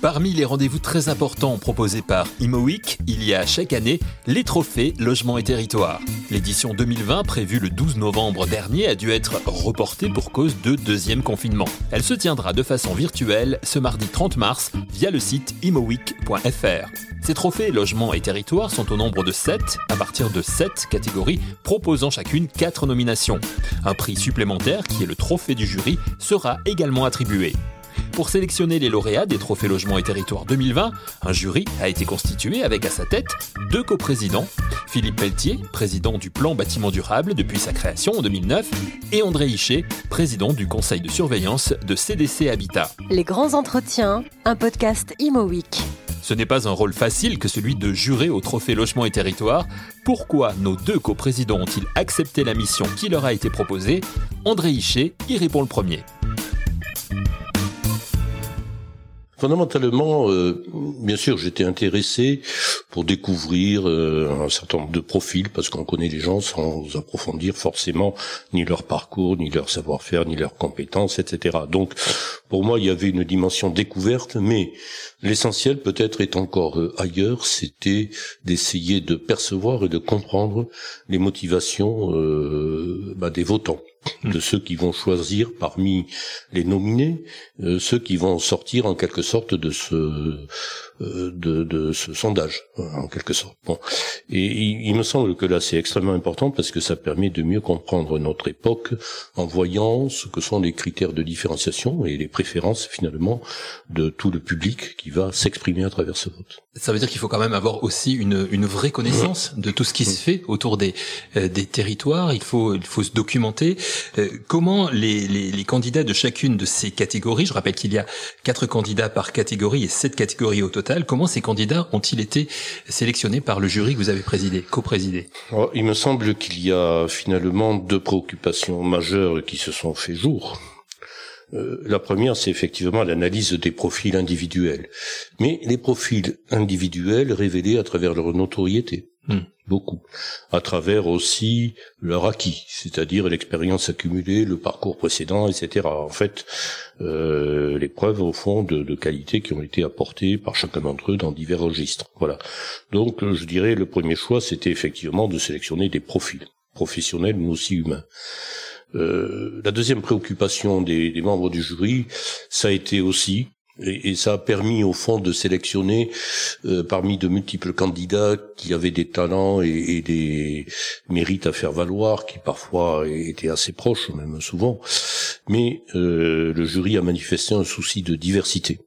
Parmi les rendez-vous très importants proposés par ImoWeek, il y a chaque année les trophées Logement et Territoire. L'édition 2020, prévue le 12 novembre dernier, a dû être reportée pour cause de deuxième confinement. Elle se tiendra de façon virtuelle ce mardi 30 mars via le site imoweek.fr. Ces trophées Logement et Territoire sont au nombre de 7, à partir de 7 catégories proposant chacune 4 nominations. Un prix supplémentaire, qui est le trophée du jury, sera également attribué. Pour sélectionner les lauréats des Trophées Logement et Territoire 2020, un jury a été constitué avec à sa tête deux coprésidents, Philippe Pelletier, président du plan bâtiment durable depuis sa création en 2009, et André Hichet, président du conseil de surveillance de CDC Habitat. Les grands entretiens, un podcast Imo Week. Ce n'est pas un rôle facile que celui de jurer au Trophée Logement et Territoire. Pourquoi nos deux coprésidents ont-ils accepté la mission qui leur a été proposée? André Hichet y répond le premier. Fondamentalement, euh, bien sûr, j'étais intéressé pour découvrir euh, un certain nombre de profils, parce qu'on connaît les gens sans approfondir forcément ni leur parcours, ni leur savoir-faire, ni leurs compétences, etc. Donc, pour moi, il y avait une dimension découverte, mais l'essentiel peut-être est encore euh, ailleurs, c'était d'essayer de percevoir et de comprendre les motivations bah, des votants de ceux qui vont choisir parmi les nominés, euh, ceux qui vont sortir en quelque sorte de ce euh, de, de, ce sondage, en quelque sorte. Bon. Et il, me semble que là, c'est extrêmement important parce que ça permet de mieux comprendre notre époque en voyant ce que sont les critères de différenciation et les préférences, finalement, de tout le public qui va s'exprimer à travers ce vote. Ça veut dire qu'il faut quand même avoir aussi une, une vraie connaissance de tout ce qui se fait autour des, euh, des territoires. Il faut, il faut se documenter. Euh, comment les, les, les candidats de chacune de ces catégories, je rappelle qu'il y a quatre candidats par catégorie et sept catégories au total, Comment ces candidats ont-ils été sélectionnés par le jury que vous avez présidé, co-présidé? Il me semble qu'il y a finalement deux préoccupations majeures qui se sont fait jour. Euh, la première, c'est effectivement l'analyse des profils individuels, mais les profils individuels révélés à travers leur notoriété. Hmm. Beaucoup. À travers aussi leur acquis, c'est-à-dire l'expérience accumulée, le parcours précédent, etc. En fait, euh, les preuves au fond de, de qualité qui ont été apportées par chacun d'entre eux dans divers registres. Voilà. Donc, je dirais, le premier choix, c'était effectivement de sélectionner des profils professionnels, mais aussi humains. Euh, la deuxième préoccupation des, membres du jury, ça a été aussi et, ça a permis au fond de sélectionner euh, parmi de multiples candidats qui avaient des talents et, des mérites à faire valoir, qui parfois étaient assez proches, même souvent. Mais euh, le jury a manifesté un souci de diversité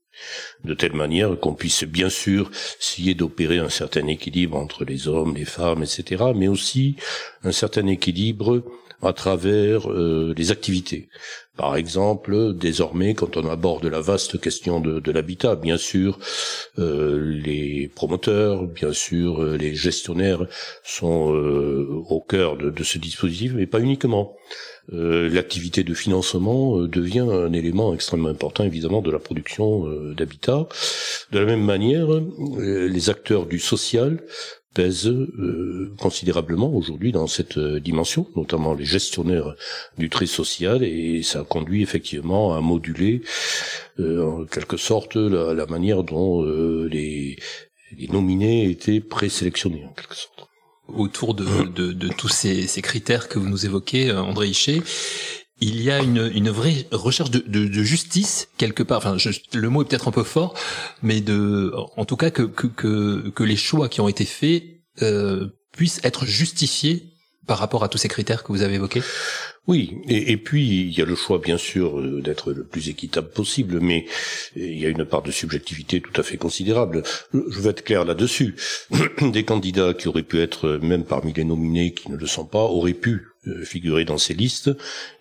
de telle manière qu'on puisse bien sûr essayer d'opérer un certain équilibre entre les hommes, les femmes, etc., mais aussi un certain équilibre à travers euh, les activités. Par exemple, désormais, quand on aborde la vaste question de, l'habitat, bien sûr, euh, les promoteurs, bien sûr, euh, les gestionnaires sont euh, au cœur de, ce dispositif, mais pas uniquement. L'activité de financement devient un élément extrêmement important, évidemment, de la production d'habitat. De la même manière, les acteurs du social pèse euh, considérablement aujourd'hui dans cette euh, dimension, notamment les gestionnaires du trait social, et ça conduit effectivement à moduler euh, en quelque sorte la, manière dont les, les, nominés étaient présélectionnés en quelque sorte. Autour de, de, de tous ces, ces, critères que vous nous évoquez, André Hichet, il y a une, vraie recherche de, justice quelque part. Enfin, je, le mot est peut-être un peu fort, mais de, en tout cas que les choix qui ont été faits euh, puissent être justifiés par rapport à tous ces critères que vous avez évoqués oui, et, puis il y a le choix bien sûr euh, d'être le plus équitable possible, mais il y a une part de subjectivité tout à fait considérable. Je vais être clair là-dessus. Des candidats qui auraient pu être même parmi les nominés qui ne le sont pas auraient pu euh, figurer dans ces listes,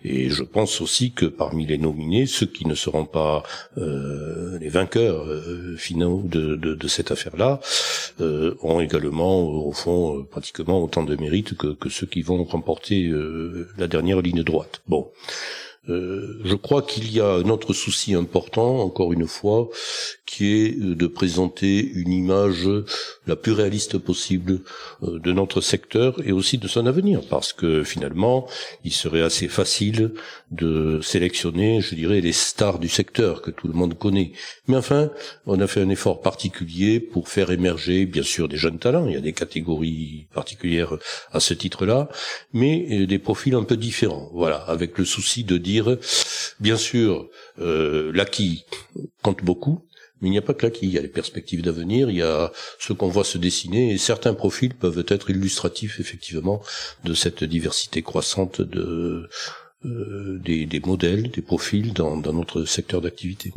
et je pense aussi que parmi les nominés, ceux qui ne seront pas euh, les vainqueurs finaux de, de, cette affaire-là ont également, au fond, pratiquement autant de mérite que, que ceux qui vont remporter la dernière ligne droite. Bon. Euh, je crois qu'il y a un autre souci important, encore une fois, qui est de présenter une image la plus réaliste possible de notre secteur et aussi de son avenir, parce que finalement, il serait assez facile de sélectionner, je dirais, les stars du secteur que tout le monde connaît. Mais enfin, on a fait un effort particulier pour faire émerger, bien sûr, des jeunes talents. Il y a des catégories particulières à ce titre-là, mais des profils un peu différents. Voilà, avec le souci de dire, bien sûr, euh, l'acquis compte beaucoup, mais il n'y a pas que l'acquis, il y a les perspectives d'avenir, il y a ce qu'on voit se dessiner, et certains profils peuvent être illustratifs, effectivement, de cette diversité croissante euh, des, modèles, des profils dans notre secteur d'activité.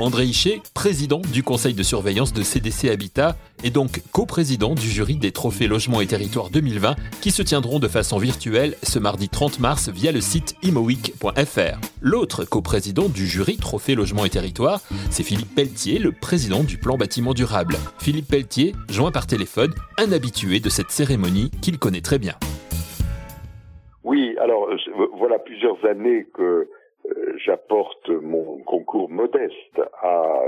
André Hichet, président du conseil de surveillance de CDC Habitat, et donc coprésident du jury des trophées Logement et Territoire 2020 qui se tiendront de façon virtuelle ce mardi 30 mars via le site imoweek.fr. L'autre coprésident du jury Trophée Logement et Territoire, c'est Philippe Pelletier, le président du plan bâtiment durable. Philippe Pelletier, joint par téléphone, un habitué de cette cérémonie qu'il connaît très bien. Oui, alors voilà plusieurs années que j'apporte mon concours modeste à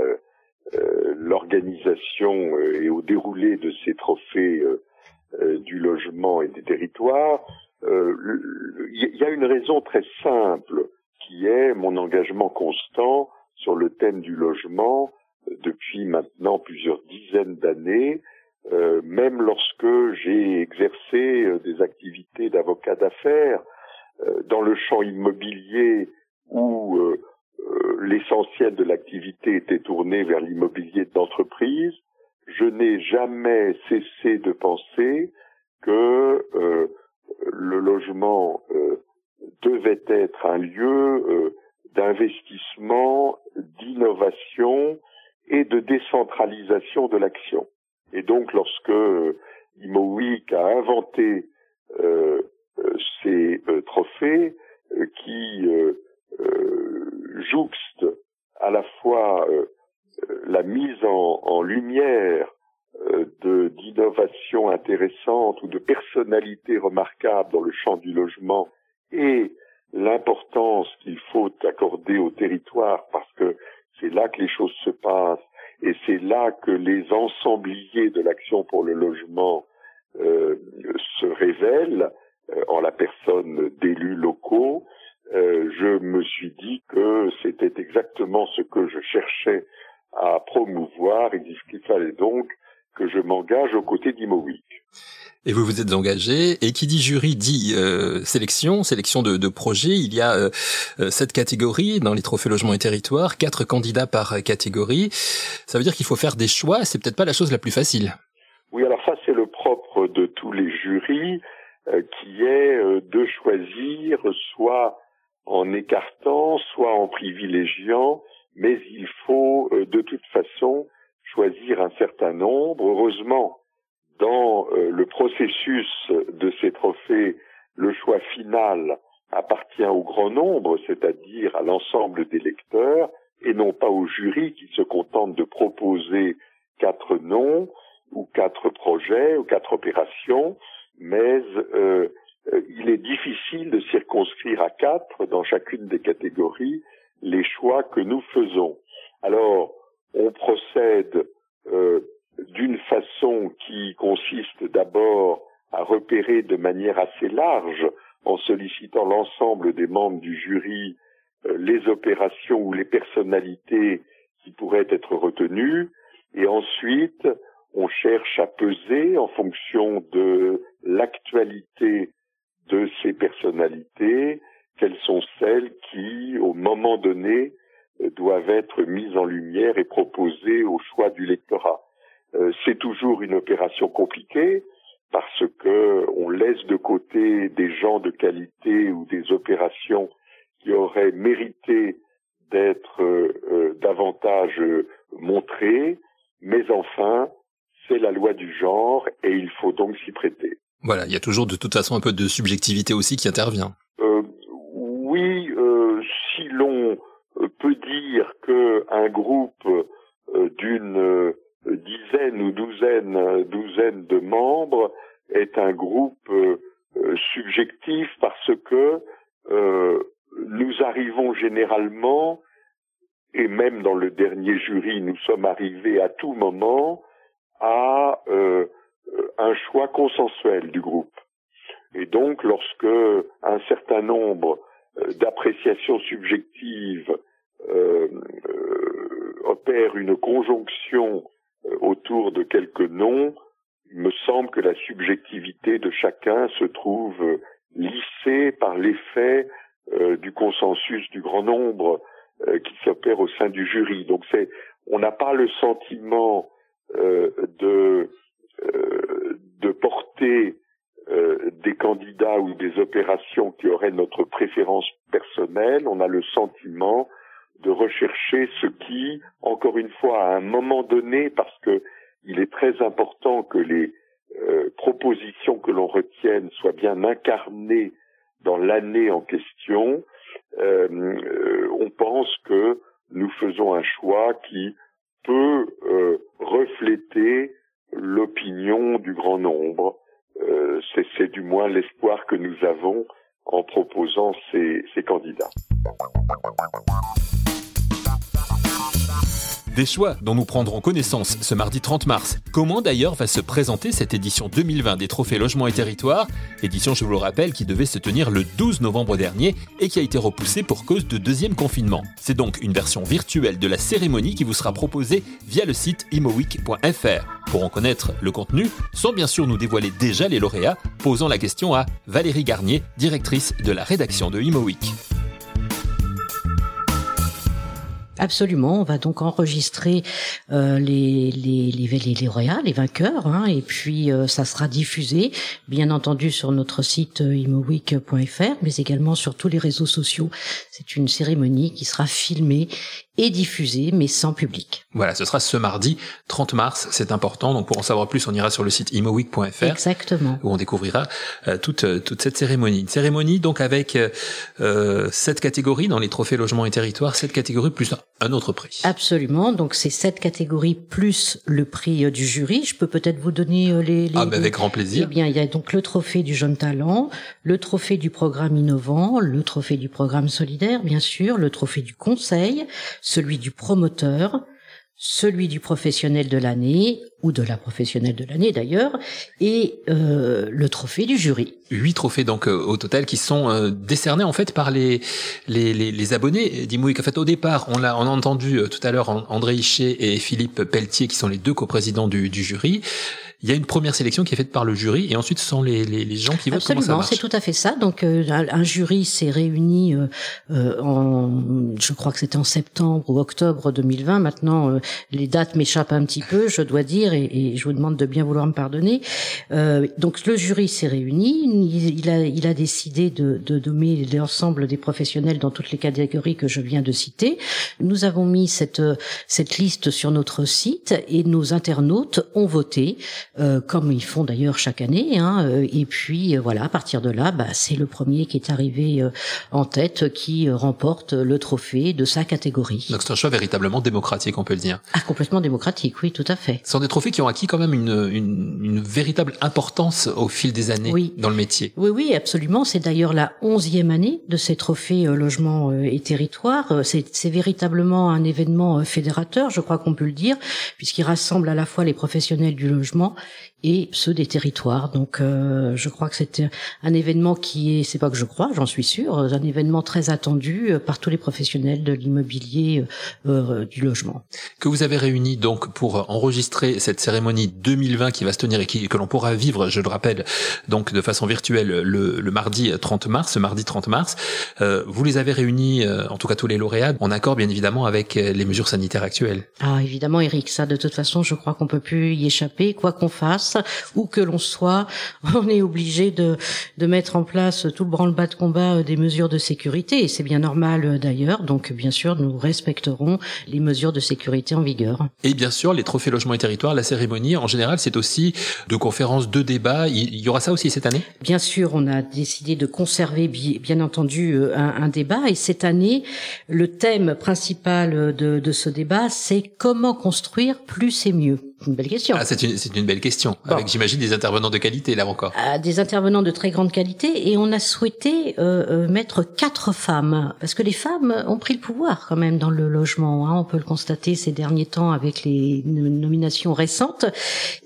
euh, l'organisation euh, et au déroulé de ces trophées du logement et des territoires, il y a une raison très simple qui est mon engagement constant sur le thème du logement depuis maintenant plusieurs dizaines d'années, même lorsque j'ai exercé des activités d'avocat d'affaires dans le champ immobilier où euh, euh, l'essentiel de l'activité était tourné vers l'immobilier d'entreprise, je n'ai jamais cessé de penser que euh, le logement devait être un lieu d'investissement, d'innovation et de décentralisation de l'action. Et donc lorsque ImoWeek a inventé ces trophées qui euh, jouxte à la fois euh, la mise en, lumière euh, d'innovations intéressantes ou de personnalités remarquables dans le champ du logement et l'importance qu'il faut accorder au territoire parce que c'est là que les choses se passent et c'est là que les ensembliers de l'action pour le logement se révèlent en la personne d'élus locaux euh, je me suis dit que c'était exactement ce que je cherchais à promouvoir et qu'il fallait donc que je m'engage aux côtés d'Imowic. Et vous vous êtes engagé, et qui dit jury dit euh, sélection, sélection de, de projets. Il y a euh, sept catégories dans les trophées logements et territoires, quatre candidats par catégorie. Ça veut dire qu'il faut faire des choix, c'est peut-être pas la chose la plus facile. Oui, alors ça c'est le propre de tous les jurys, qui est de choisir soit en écartant, soit en privilégiant, mais il faut euh, de toute façon choisir un certain nombre. Heureusement, dans euh, le processus de ces trophées, le choix final appartient au grand nombre, c'est-à-dire à, l'ensemble des lecteurs, et non pas au jury qui se contente de proposer quatre noms ou quatre projets ou quatre opérations, mais euh, il est difficile de circonscrire à quatre dans chacune des catégories les choix que nous faisons. Alors, on procède euh, d'une façon qui consiste d'abord à repérer de manière assez large, en sollicitant l'ensemble des membres du jury, euh, les opérations ou les personnalités qui pourraient être retenues, et ensuite on cherche à peser en fonction de l'actualité de ces personnalités, quelles sont celles qui, au moment donné, euh, doivent être mises en lumière et proposées au choix du lectorat. Euh, c'est toujours une opération compliquée parce que on laisse de côté des gens de qualité ou des opérations qui auraient mérité d'être euh, davantage montrées, mais enfin, c'est la loi du genre et il faut donc s'y prêter. Voilà, il y a toujours de toute façon un peu de subjectivité aussi qui intervient. Euh, oui, euh, si l'on peut dire que un groupe euh, d'une dizaine ou douzaine, douzaine de membres est un groupe subjectif parce que nous arrivons généralement, et même dans le dernier jury, nous sommes arrivés à tout moment à un choix consensuel du groupe. Et donc, lorsque un certain nombre euh, d'appréciations subjectives euh, euh, opèrent une conjonction autour de quelques noms, il me semble que la subjectivité de chacun se trouve lissée par l'effet du consensus du grand nombre qui s'opère au sein du jury. Donc on n'a pas le sentiment de de porter euh, des candidats ou des opérations qui auraient notre préférence personnelle, on a le sentiment de rechercher ce qui, encore une fois, à un moment donné, parce que il est très important que les euh, propositions que l'on retienne soient bien incarnées dans l'année en question, euh, on pense que nous faisons un choix qui peut refléter l'opinion du grand nombre euh, c'est du moins l'espoir que nous avons en proposant ces, ces candidats. Des choix dont nous prendrons connaissance ce mardi 30 mars. Comment d'ailleurs va se présenter cette édition 2020 des Trophées Logement et Territoire Édition, je vous le rappelle, qui devait se tenir le 12 novembre dernier et qui a été repoussée pour cause de deuxième confinement. C'est donc une version virtuelle de la cérémonie qui vous sera proposée via le site imoweek.fr. Pour en connaître le contenu, sans bien sûr nous dévoiler déjà les lauréats, posant la question à Valérie Garnier, directrice de la rédaction de ImoWeek. Absolument, on va donc enregistrer euh, les, les, les, les, lauréats, les vainqueurs, hein, et puis euh, ça sera diffusé, bien entendu, sur notre site euh, imoweek.fr, mais également sur tous les réseaux sociaux. C'est une cérémonie qui sera filmée et diffusé, mais sans public. Voilà, ce sera ce mardi 30 mars, c'est important. Donc pour en savoir plus, on ira sur le site imoweek.fr. Exactement. Où on découvrira euh, toute, euh, toute cette cérémonie. Une cérémonie donc avec euh, sept catégories dans les trophées logements et territoires, sept catégories plus un autre prix. Absolument, donc c'est sept catégories plus le prix du jury. Je peux peut-être vous donner les... les ah, ben avec grand plaisir. Eh bien, il y a donc le trophée du jeune talent, le trophée du programme innovant, le trophée du programme solidaire, bien sûr, le trophée du conseil, celui du promoteur, celui du professionnel de l'année, ou de la professionnelle de l'année d'ailleurs, et euh, le trophée du jury. Huit trophées donc euh, au total qui sont euh, décernés en fait par les les, les, les abonnés d'Imouik. En fait au départ on l'a on a entendu tout à l'heure André Hichet et Philippe Pelletier qui sont les deux coprésidents du, du jury il y a une première sélection qui est faite par le jury et ensuite ce sont les, les, les gens qui votent. Absolument, c'est tout à fait ça. Donc euh, un jury s'est réuni euh, euh, en, je crois que c'était en septembre ou octobre 2020. Maintenant, les dates m'échappent un petit peu, je dois dire, et, et, je vous demande de bien vouloir me pardonner. donc le jury s'est réuni, il, a, il a décidé de, de nommer l'ensemble des professionnels dans toutes les catégories que je viens de citer. Nous avons mis cette cette liste sur notre site et nos internautes ont voté. Euh, comme ils font d'ailleurs chaque année. Hein, euh, et puis euh, voilà, à partir de là, bah, c'est le premier qui est arrivé en tête qui remporte le trophée de sa catégorie. Donc c'est un choix véritablement démocratique, on peut le dire. Ah, complètement démocratique, oui, tout à fait. Ce sont des trophées qui ont acquis quand même une, une, une véritable importance au fil des années oui. dans le métier. Oui, oui, absolument. C'est d'ailleurs la onzième année de ces trophées logement et territoire. C'est véritablement un événement fédérateur, je crois qu'on peut le dire, puisqu'il rassemble à la fois les professionnels du logement et ceux des territoires. Donc, euh, je crois que c'est un événement qui est, c'est pas que je crois, j'en suis sûr, un événement très attendu euh, par tous les professionnels de l'immobilier, euh, du logement. Que vous avez réuni donc pour enregistrer cette cérémonie 2020 qui va se tenir et qui, que l'on pourra vivre, je le rappelle, donc de façon virtuelle le, le mardi 30 mars, ce mardi 30 mars. Euh, vous les avez réunis, en tout cas tous les lauréats, en accord bien évidemment avec les mesures sanitaires actuelles. Ah évidemment, Eric, ça de toute façon, je crois qu'on peut plus y échapper, quoi qu'on fasse, où que l'on soit, on est obligé de, de mettre en place tout le branle-bas de combat euh, des mesures de sécurité, et c'est bien normal euh, d'ailleurs, donc bien sûr nous respecterons les mesures de sécurité en vigueur. Et bien sûr, les trophées logements et territoires, la cérémonie, en général, c'est aussi de conférences, de débats, il y aura ça aussi cette année? Bien sûr, on a décidé de conserver bien entendu euh, un, un débat, et cette année, le thème principal de, de ce débat, c'est comment construire plus et mieux. Une belle question. Ah, c'est une, c'est une belle question. Avec, j'imagine, des intervenants de qualité, là encore. Ah, des intervenants de très grande qualité. Et on a souhaité euh, euh, mettre quatre femmes. Parce que les femmes ont pris le pouvoir quand même dans le logement. Hein. On peut le constater ces derniers temps avec les nominations récentes.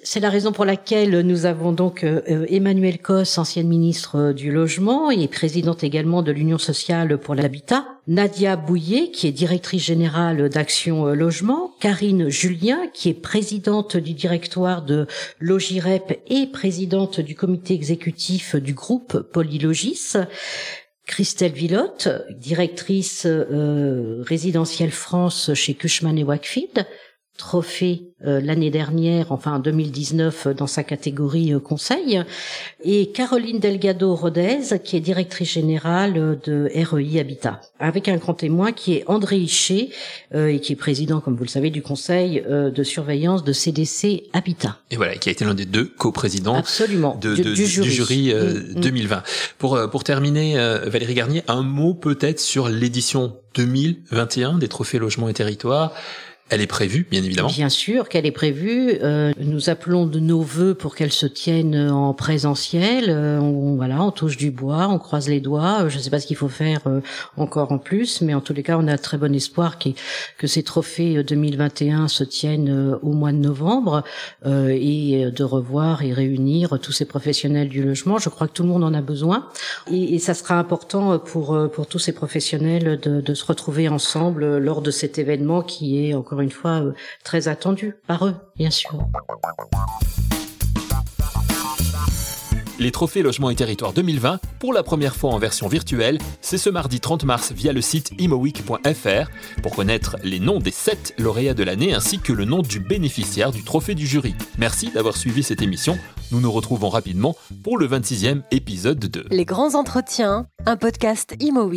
C'est la raison pour laquelle nous avons donc euh, Emmanuel Cos, ancienne ministre du Logement et présidente également de l'Union sociale pour l'habitat. Nadia Bouillet, qui est directrice générale d'Action Logement. Karine Julien, qui est présidente du directoire de Logirep et présidente du comité exécutif du groupe Polylogis. Christelle Villotte, directrice euh, résidentielle France chez Cushman et Wakefield, trophée euh, l'année dernière, enfin en 2019, euh, dans sa catégorie euh, conseil, et Caroline Delgado Rodez, qui est directrice générale de REI Habitat, avec un grand témoin qui est André Hichet, et qui est président, comme vous le savez, du conseil de surveillance de CDC Habitat. Et voilà, qui a été l'un des deux co-présidents Absolument, de, du, jury, 2020. Mm, mm. Pour, pour terminer, Valérie Garnier, un mot peut-être sur l'édition 2021 des Trophées Logement et Territoire. Elle est prévue, bien évidemment. Bien sûr qu'elle est prévue. Euh, nous appelons de nos voeux pour qu'elle se tienne en présentiel. Euh, on, voilà, on touche du bois, on croise les doigts. Je ne sais pas ce qu'il faut faire euh, encore en plus, mais en tous les cas, on a très bon espoir que ces trophées 2021 se tiennent au mois de novembre et de revoir et réunir tous ces professionnels du logement. Je crois que tout le monde en a besoin et, et ça sera important pour pour tous ces professionnels de, de se retrouver ensemble lors de cet événement qui est encore une fois euh, très attendu par eux, bien sûr. Les trophées Logement et Territoire 2020, pour la première fois en version virtuelle, c'est ce mardi 30 mars via le site imoweek.fr pour connaître les noms des 7 lauréats de l'année ainsi que le nom du bénéficiaire du trophée du jury. Merci d'avoir suivi cette émission. Nous nous retrouvons rapidement pour le 26e épisode de Les grands entretiens, un podcast Imo